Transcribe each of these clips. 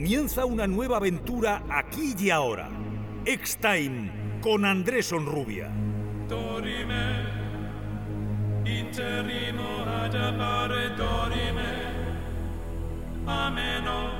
Comienza una nueva aventura aquí y ahora. X-Time con Andrés Onrubia. Dorime, ameno,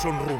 Andrés Sonrubia.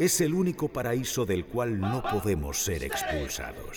es el único paraíso del cual no podemos ser expulsados.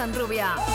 Sanrubia.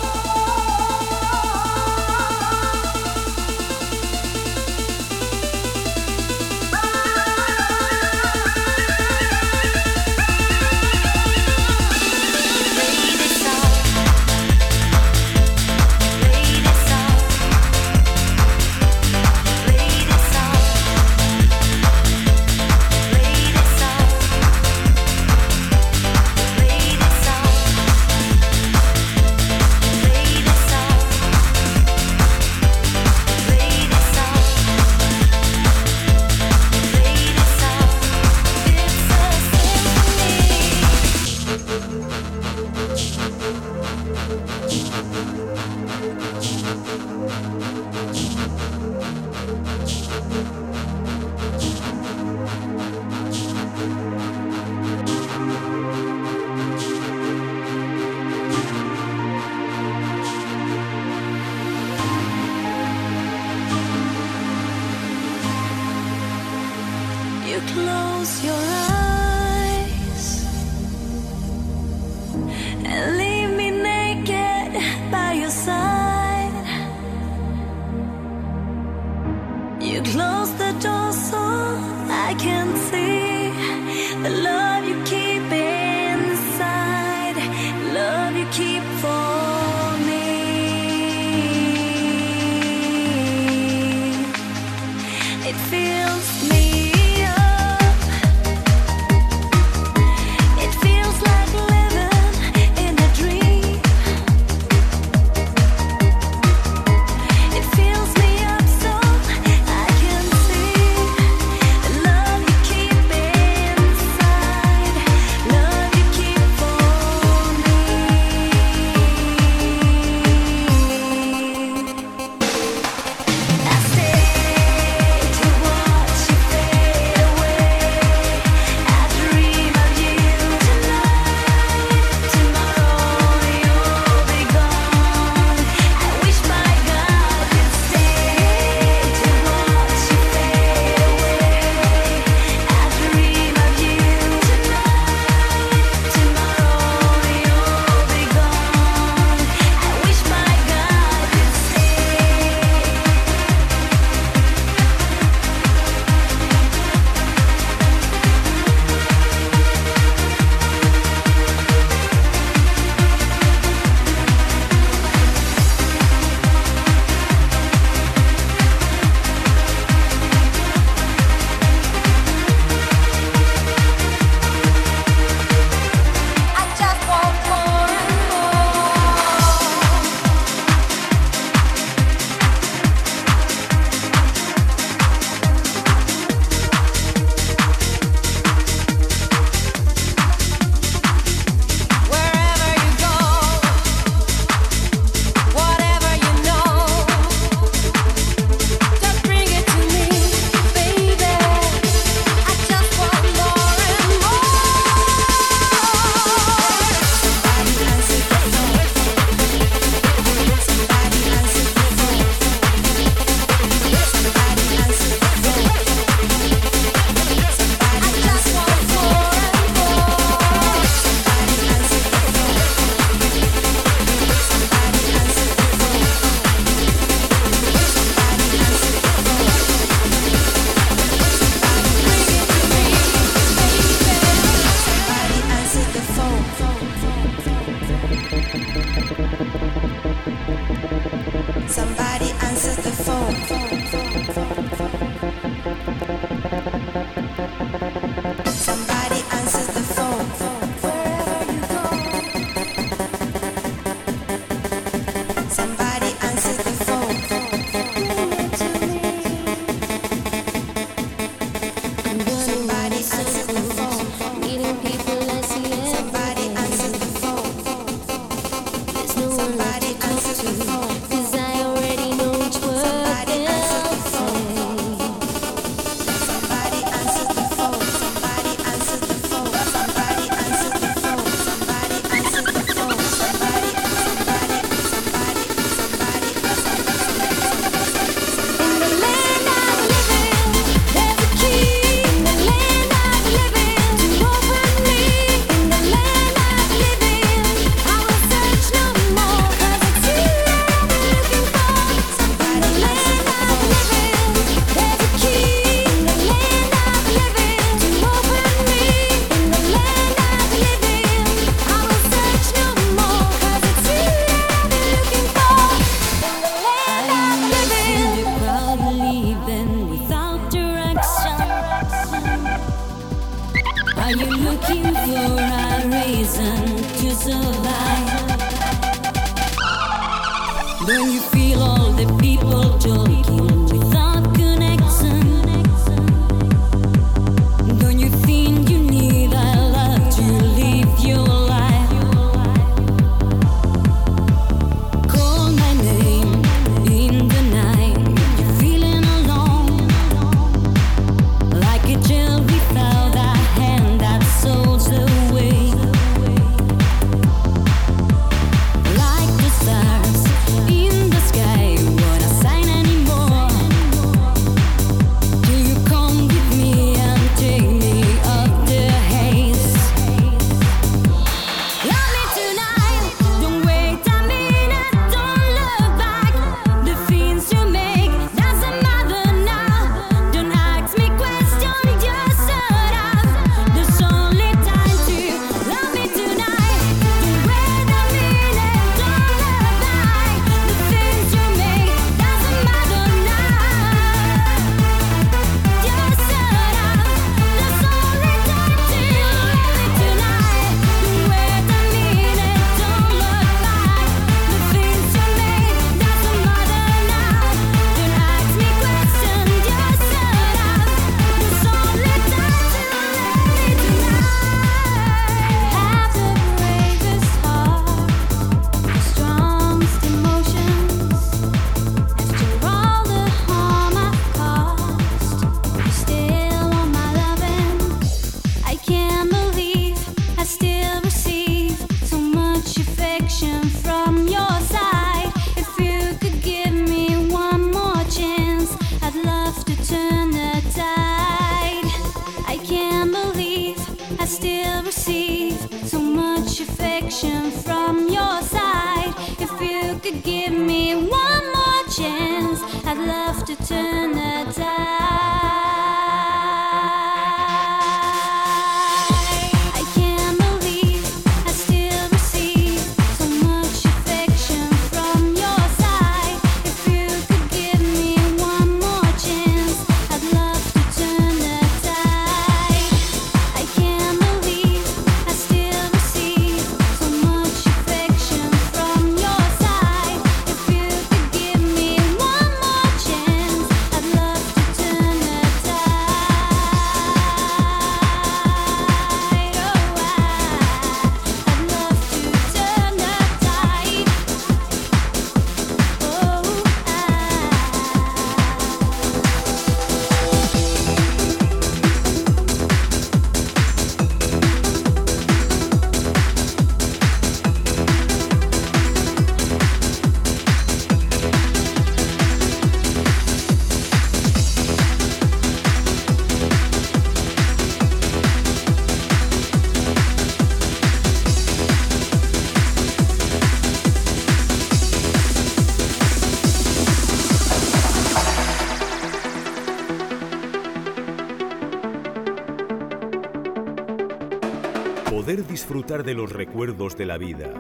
Disfrutar de los recuerdos de la vida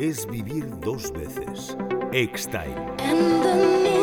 es vivir dos veces. Extime.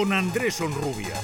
Con Andrés Onrubia.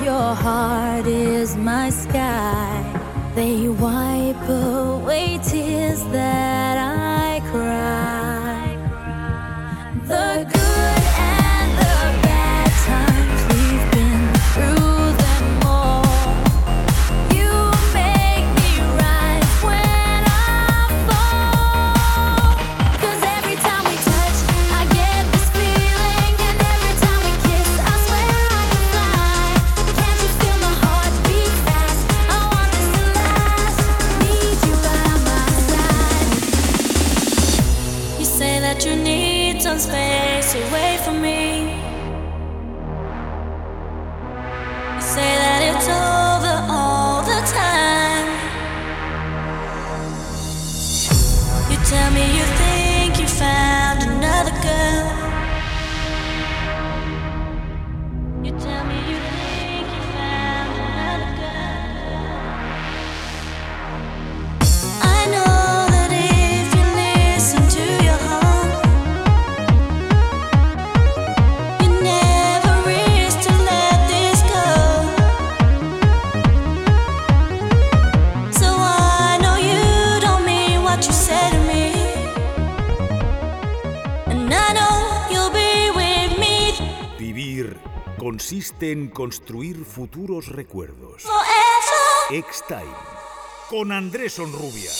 your heart is my sky. They wipe away tears that. Consiste en construir futuros recuerdos. X-Time. Con Andrés Onrubia.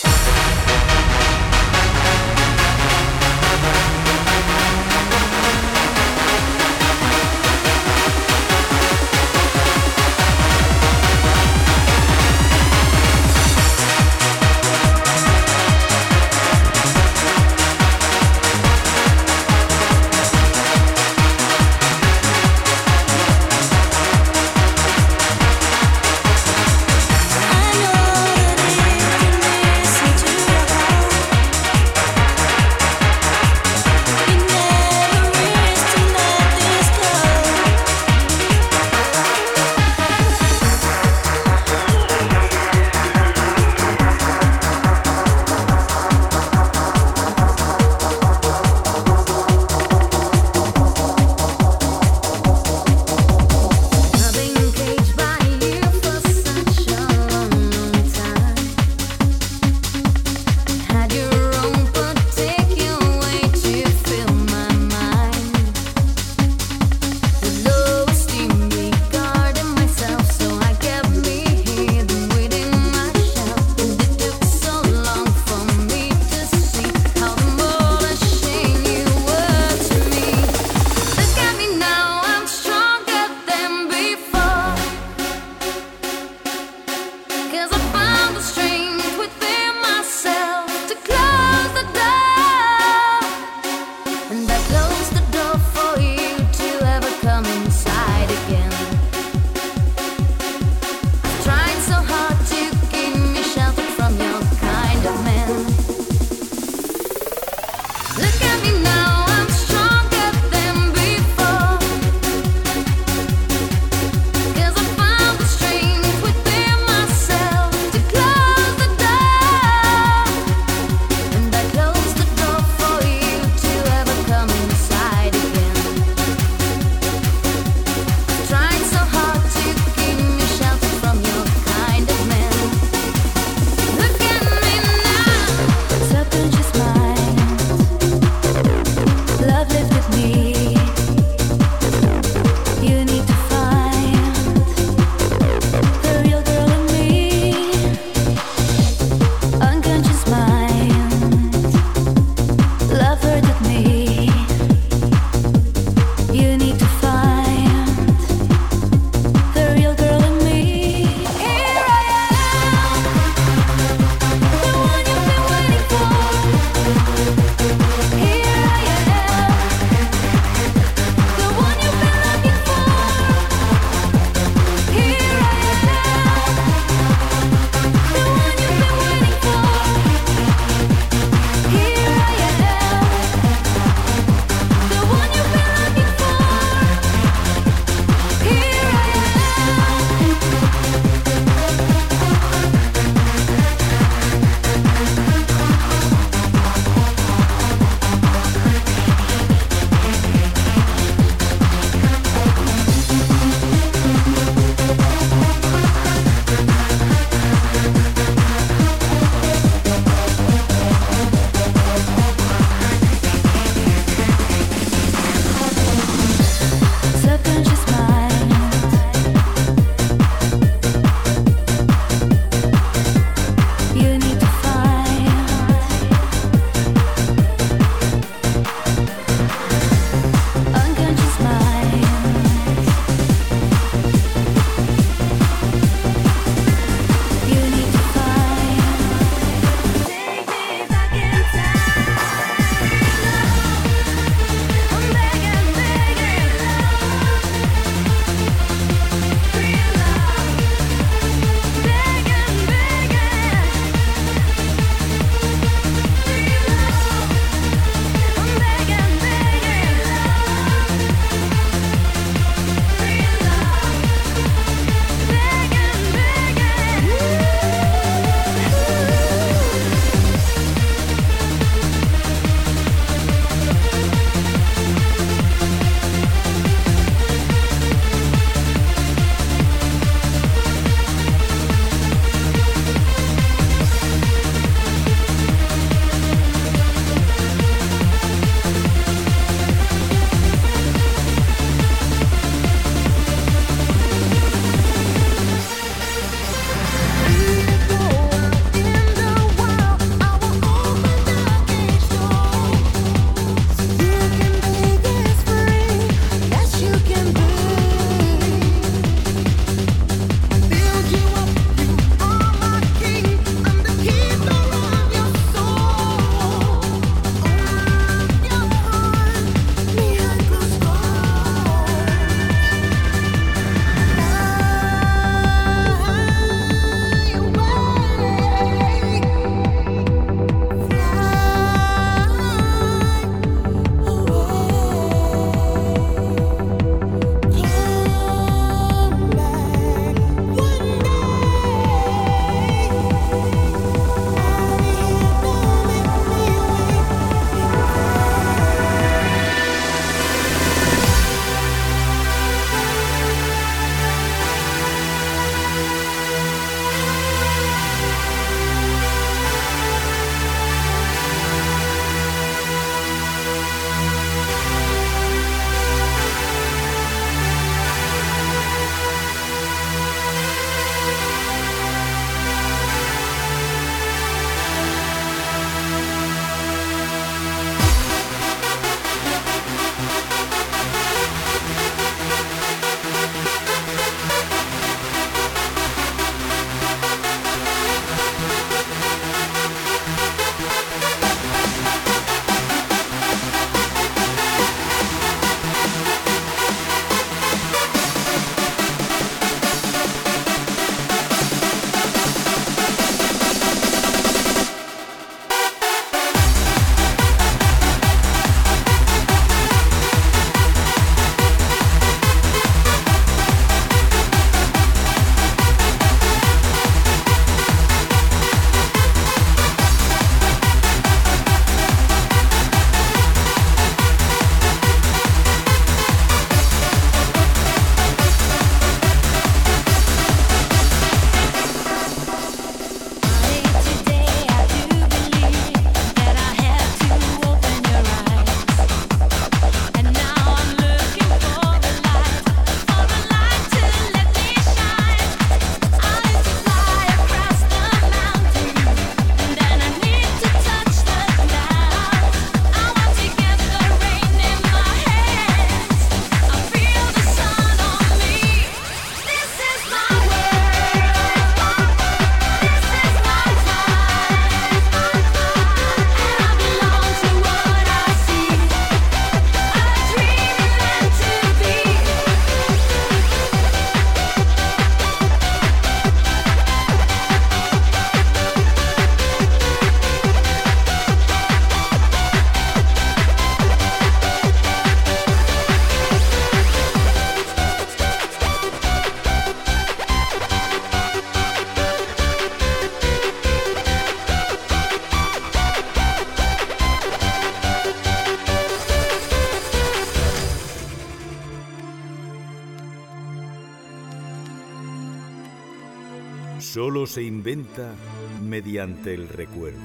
Solo se inventa mediante el recuerdo.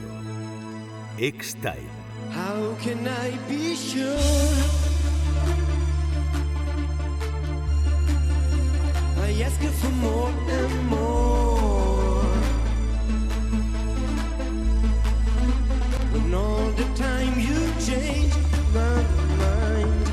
X-Time. How can I be sure? I ask you for more and more. When all the time you change my mind.